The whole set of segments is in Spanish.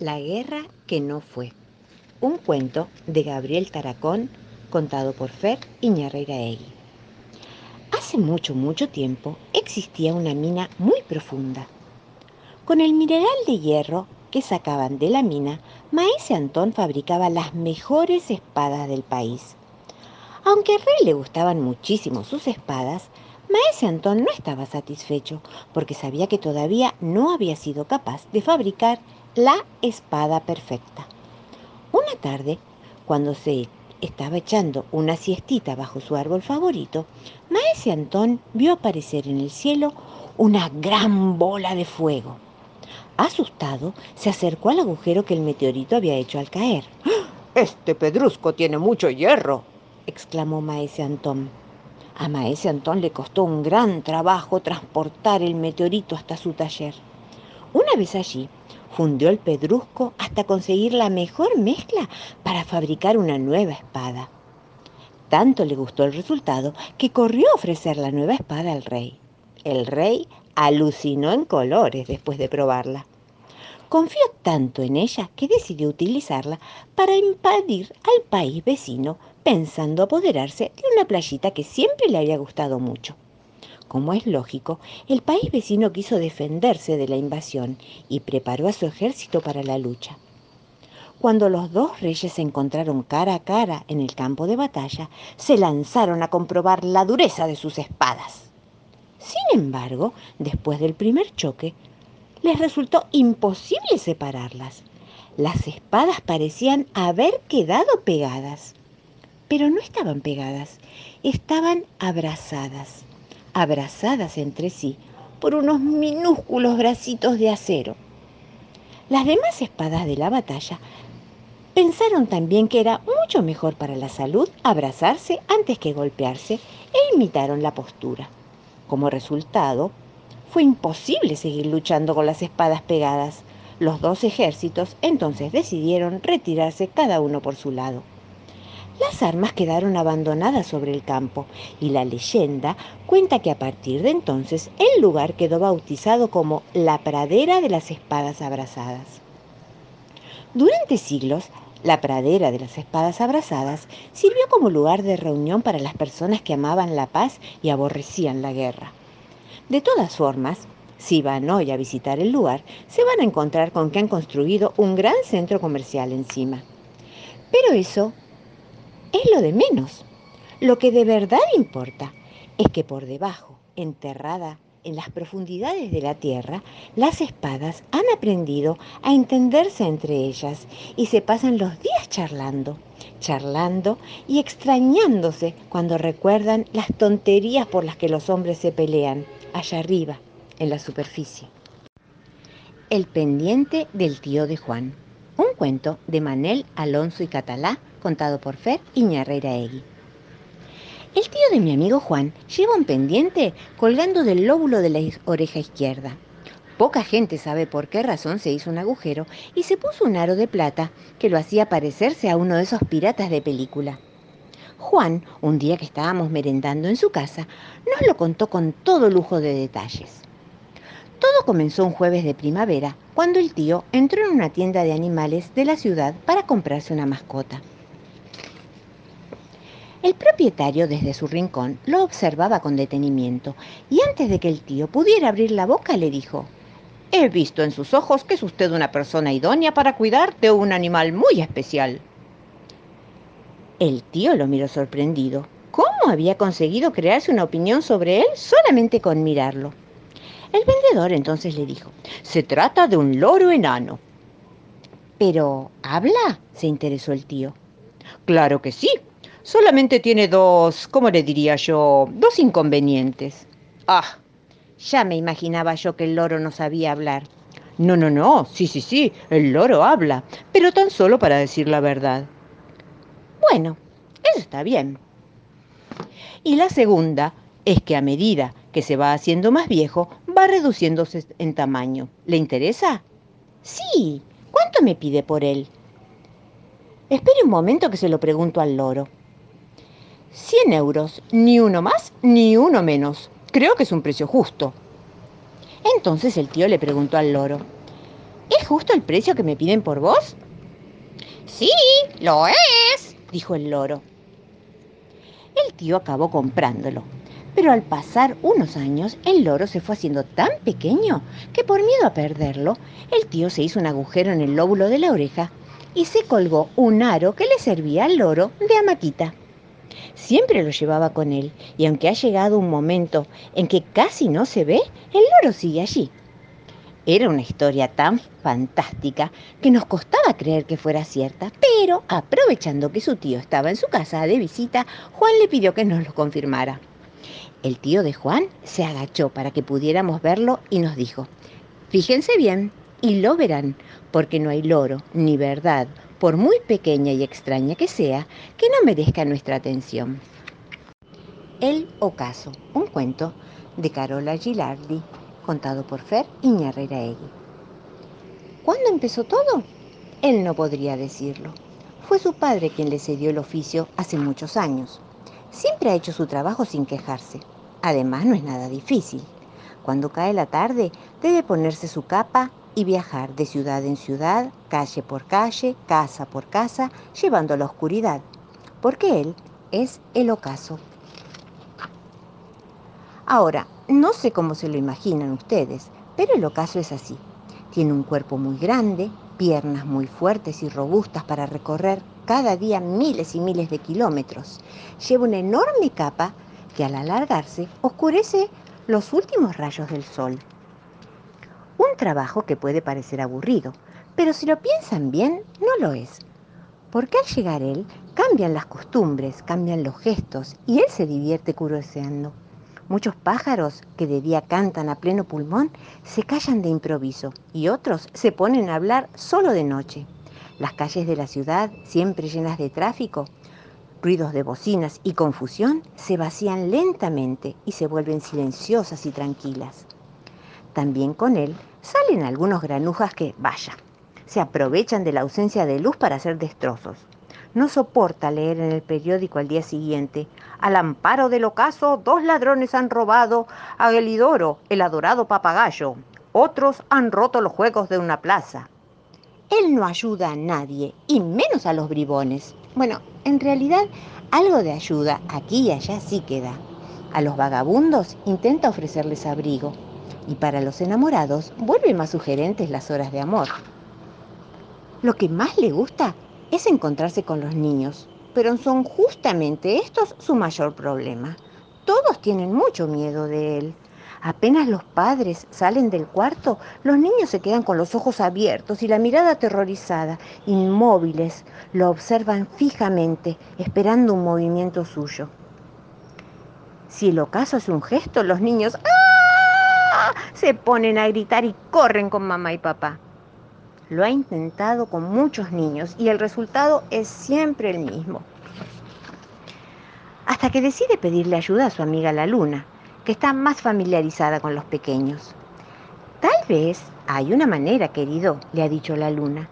La guerra que no fue. Un cuento de Gabriel Taracón contado por Fer Iñarreiraegui. Hace mucho, mucho tiempo existía una mina muy profunda. Con el mineral de hierro que sacaban de la mina, Maese Antón fabricaba las mejores espadas del país. Aunque al rey le gustaban muchísimo sus espadas, Maese Antón no estaba satisfecho porque sabía que todavía no había sido capaz de fabricar la espada perfecta. Una tarde, cuando se estaba echando una siestita bajo su árbol favorito, Maese Antón vio aparecer en el cielo una gran bola de fuego. Asustado, se acercó al agujero que el meteorito había hecho al caer. Este pedrusco tiene mucho hierro, exclamó Maese Antón. A Maese Antón le costó un gran trabajo transportar el meteorito hasta su taller. Una vez allí, fundió el pedrusco hasta conseguir la mejor mezcla para fabricar una nueva espada. Tanto le gustó el resultado que corrió a ofrecer la nueva espada al rey. El rey alucinó en colores después de probarla. Confió tanto en ella que decidió utilizarla para invadir al país vecino pensando apoderarse de una playita que siempre le había gustado mucho. Como es lógico, el país vecino quiso defenderse de la invasión y preparó a su ejército para la lucha. Cuando los dos reyes se encontraron cara a cara en el campo de batalla, se lanzaron a comprobar la dureza de sus espadas. Sin embargo, después del primer choque, les resultó imposible separarlas. Las espadas parecían haber quedado pegadas pero no estaban pegadas, estaban abrazadas, abrazadas entre sí por unos minúsculos bracitos de acero. Las demás espadas de la batalla pensaron también que era mucho mejor para la salud abrazarse antes que golpearse e imitaron la postura. Como resultado, fue imposible seguir luchando con las espadas pegadas. Los dos ejércitos entonces decidieron retirarse cada uno por su lado. Las armas quedaron abandonadas sobre el campo y la leyenda cuenta que a partir de entonces el lugar quedó bautizado como la pradera de las espadas abrazadas. Durante siglos, la pradera de las espadas abrazadas sirvió como lugar de reunión para las personas que amaban la paz y aborrecían la guerra. De todas formas, si van hoy a visitar el lugar, se van a encontrar con que han construido un gran centro comercial encima. Pero eso es lo de menos. Lo que de verdad importa es que por debajo, enterrada en las profundidades de la tierra, las espadas han aprendido a entenderse entre ellas y se pasan los días charlando, charlando y extrañándose cuando recuerdan las tonterías por las que los hombres se pelean allá arriba, en la superficie. El pendiente del tío de Juan. Un cuento de Manel Alonso y Catalá contado por Fer Iñarreiraegui. El tío de mi amigo Juan lleva un pendiente colgando del lóbulo de la oreja izquierda. Poca gente sabe por qué razón se hizo un agujero y se puso un aro de plata que lo hacía parecerse a uno de esos piratas de película. Juan, un día que estábamos merendando en su casa, nos lo contó con todo lujo de detalles. Todo comenzó un jueves de primavera, cuando el tío entró en una tienda de animales de la ciudad para comprarse una mascota. El propietario desde su rincón lo observaba con detenimiento y antes de que el tío pudiera abrir la boca le dijo, He visto en sus ojos que es usted una persona idónea para cuidar de un animal muy especial. El tío lo miró sorprendido. ¿Cómo había conseguido crearse una opinión sobre él solamente con mirarlo? El vendedor entonces le dijo, se trata de un loro enano. ¿Pero habla? se interesó el tío. Claro que sí, solamente tiene dos, ¿cómo le diría yo? Dos inconvenientes. Ah, ya me imaginaba yo que el loro no sabía hablar. No, no, no, sí, sí, sí, el loro habla, pero tan solo para decir la verdad. Bueno, eso está bien. Y la segunda es que a medida que se va haciendo más viejo, va reduciéndose en tamaño. ¿Le interesa? Sí. ¿Cuánto me pide por él? Espere un momento que se lo pregunto al loro. 100 euros, ni uno más ni uno menos. Creo que es un precio justo. Entonces el tío le preguntó al loro, ¿Es justo el precio que me piden por vos? Sí, lo es, dijo el loro. El tío acabó comprándolo, pero al pasar unos años el loro se fue haciendo tan pequeño que por miedo a perderlo, el tío se hizo un agujero en el lóbulo de la oreja y se colgó un aro que le servía al loro de amaquita. Siempre lo llevaba con él y aunque ha llegado un momento en que casi no se ve, el loro sigue allí. Era una historia tan fantástica que nos costaba creer que fuera cierta, pero aprovechando que su tío estaba en su casa de visita, Juan le pidió que nos lo confirmara. El tío de Juan se agachó para que pudiéramos verlo y nos dijo, fíjense bien y lo verán, porque no hay loro ni verdad, por muy pequeña y extraña que sea, que no merezca nuestra atención. El ocaso, un cuento de Carola Gilardi, contado por Fer Iñarreraegui. ¿Cuándo empezó todo? Él no podría decirlo. Fue su padre quien le cedió el oficio hace muchos años. Siempre ha hecho su trabajo sin quejarse. Además, no es nada difícil. Cuando cae la tarde, debe ponerse su capa y viajar de ciudad en ciudad, calle por calle, casa por casa, llevando la oscuridad, porque él es el ocaso. Ahora, no sé cómo se lo imaginan ustedes, pero el ocaso es así. Tiene un cuerpo muy grande, piernas muy fuertes y robustas para recorrer cada día miles y miles de kilómetros. Lleva una enorme capa que al alargarse oscurece los últimos rayos del sol. Un trabajo que puede parecer aburrido, pero si lo piensan bien, no lo es. Porque al llegar él, cambian las costumbres, cambian los gestos y él se divierte curioseando. Muchos pájaros que de día cantan a pleno pulmón se callan de improviso y otros se ponen a hablar solo de noche. Las calles de la ciudad, siempre llenas de tráfico, ruidos de bocinas y confusión, se vacían lentamente y se vuelven silenciosas y tranquilas. También con él salen algunos granujas que, vaya, se aprovechan de la ausencia de luz para hacer destrozos. No soporta leer en el periódico al día siguiente, al amparo del ocaso, dos ladrones han robado a Gelidoro, el adorado papagayo. Otros han roto los juegos de una plaza. Él no ayuda a nadie, y menos a los bribones. Bueno, en realidad algo de ayuda aquí y allá sí queda. A los vagabundos intenta ofrecerles abrigo, y para los enamorados vuelve más sugerentes las horas de amor. Lo que más le gusta es encontrarse con los niños, pero son justamente estos su mayor problema. Todos tienen mucho miedo de él. Apenas los padres salen del cuarto, los niños se quedan con los ojos abiertos y la mirada aterrorizada, inmóviles, lo observan fijamente, esperando un movimiento suyo. Si el ocaso es un gesto, los niños ¡ah! Se ponen a gritar y corren con mamá y papá. Lo ha intentado con muchos niños y el resultado es siempre el mismo. Hasta que decide pedirle ayuda a su amiga la luna, que está más familiarizada con los pequeños. Tal vez hay una manera, querido, le ha dicho la luna.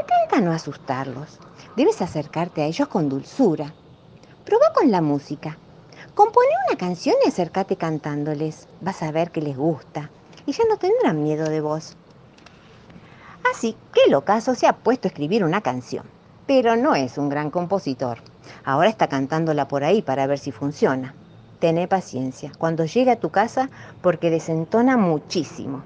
Intenta no asustarlos. Debes acercarte a ellos con dulzura. Prueba con la música. Compone una canción y acércate cantándoles. Vas a ver que les gusta y ya no tendrán miedo de vos. Así que el ocaso se ha puesto a escribir una canción, pero no es un gran compositor. Ahora está cantándola por ahí para ver si funciona. Tené paciencia cuando llegue a tu casa porque desentona muchísimo.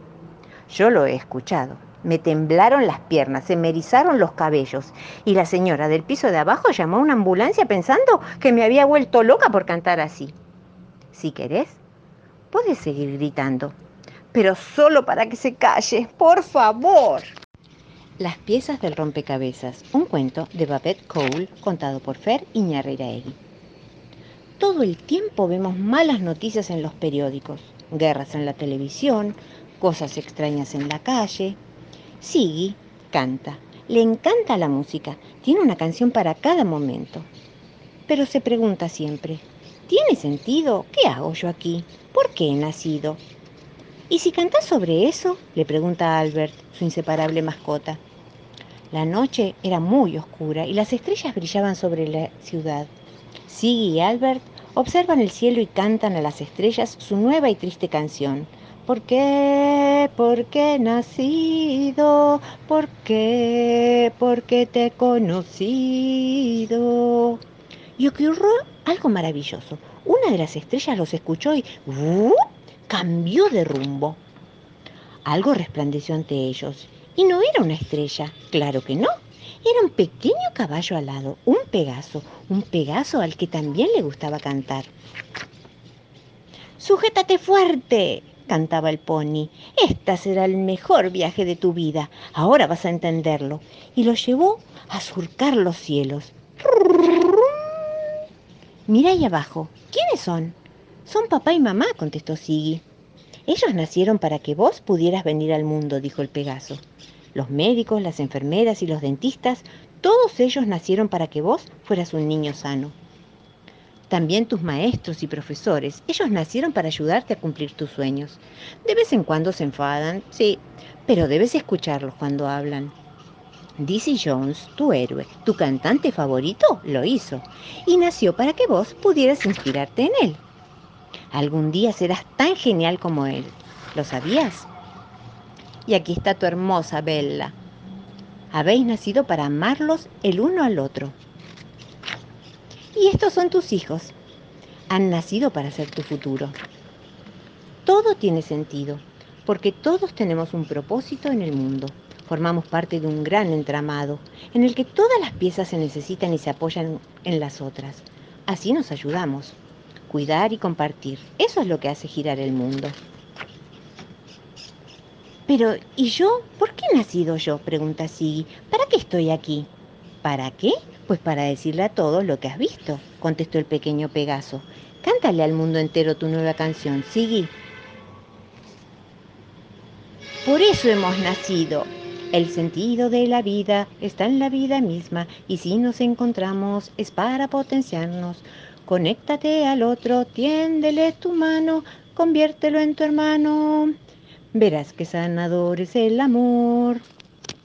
Yo lo he escuchado. Me temblaron las piernas, se me erizaron los cabellos y la señora del piso de abajo llamó a una ambulancia pensando que me había vuelto loca por cantar así. Si querés, puedes seguir gritando, pero solo para que se calle, por favor. Las piezas del rompecabezas, un cuento de Babette Cole contado por Fer Iñarreiraegui. Todo el tiempo vemos malas noticias en los periódicos, guerras en la televisión, cosas extrañas en la calle. Siggy canta, le encanta la música, tiene una canción para cada momento. Pero se pregunta siempre, ¿tiene sentido? ¿Qué hago yo aquí? ¿Por qué he nacido? ¿Y si cantas sobre eso? le pregunta Albert, su inseparable mascota. La noche era muy oscura y las estrellas brillaban sobre la ciudad. Siggy y Albert observan el cielo y cantan a las estrellas su nueva y triste canción, ¿Por qué? ¿Por qué he nacido? ¿Por qué? Porque te he conocido. Y ocurrió algo maravilloso. Una de las estrellas los escuchó y ¡uh! cambió de rumbo. Algo resplandeció ante ellos. Y no era una estrella, claro que no. Era un pequeño caballo alado, un pegaso, un pegaso al que también le gustaba cantar. Sujétate fuerte, cantaba el pony. Este será el mejor viaje de tu vida. Ahora vas a entenderlo. Y lo llevó a surcar los cielos. Mira ahí abajo. ¿Quiénes son? Son papá y mamá, contestó Siggy. Ellos nacieron para que vos pudieras venir al mundo, dijo el Pegaso. Los médicos, las enfermeras y los dentistas, todos ellos nacieron para que vos fueras un niño sano. También tus maestros y profesores, ellos nacieron para ayudarte a cumplir tus sueños. De vez en cuando se enfadan, sí, pero debes escucharlos cuando hablan. Dizzy Jones, tu héroe, tu cantante favorito, lo hizo y nació para que vos pudieras inspirarte en él. Algún día serás tan genial como él. ¿Lo sabías? Y aquí está tu hermosa Bella. Habéis nacido para amarlos el uno al otro. Y estos son tus hijos. Han nacido para ser tu futuro. Todo tiene sentido, porque todos tenemos un propósito en el mundo. Formamos parte de un gran entramado en el que todas las piezas se necesitan y se apoyan en las otras. Así nos ayudamos. Cuidar y compartir. Eso es lo que hace girar el mundo. Pero, ¿y yo? ¿Por qué nacido yo? pregunta Siggy. ¿Para qué estoy aquí? ¿Para qué? Pues para decirle a todos lo que has visto, contestó el pequeño Pegaso. Cántale al mundo entero tu nueva canción, Siggy. Por eso hemos nacido, el sentido de la vida está en la vida misma y si nos encontramos es para potenciarnos. Conéctate al otro, tiéndele tu mano, conviértelo en tu hermano. Verás que sanador es el amor.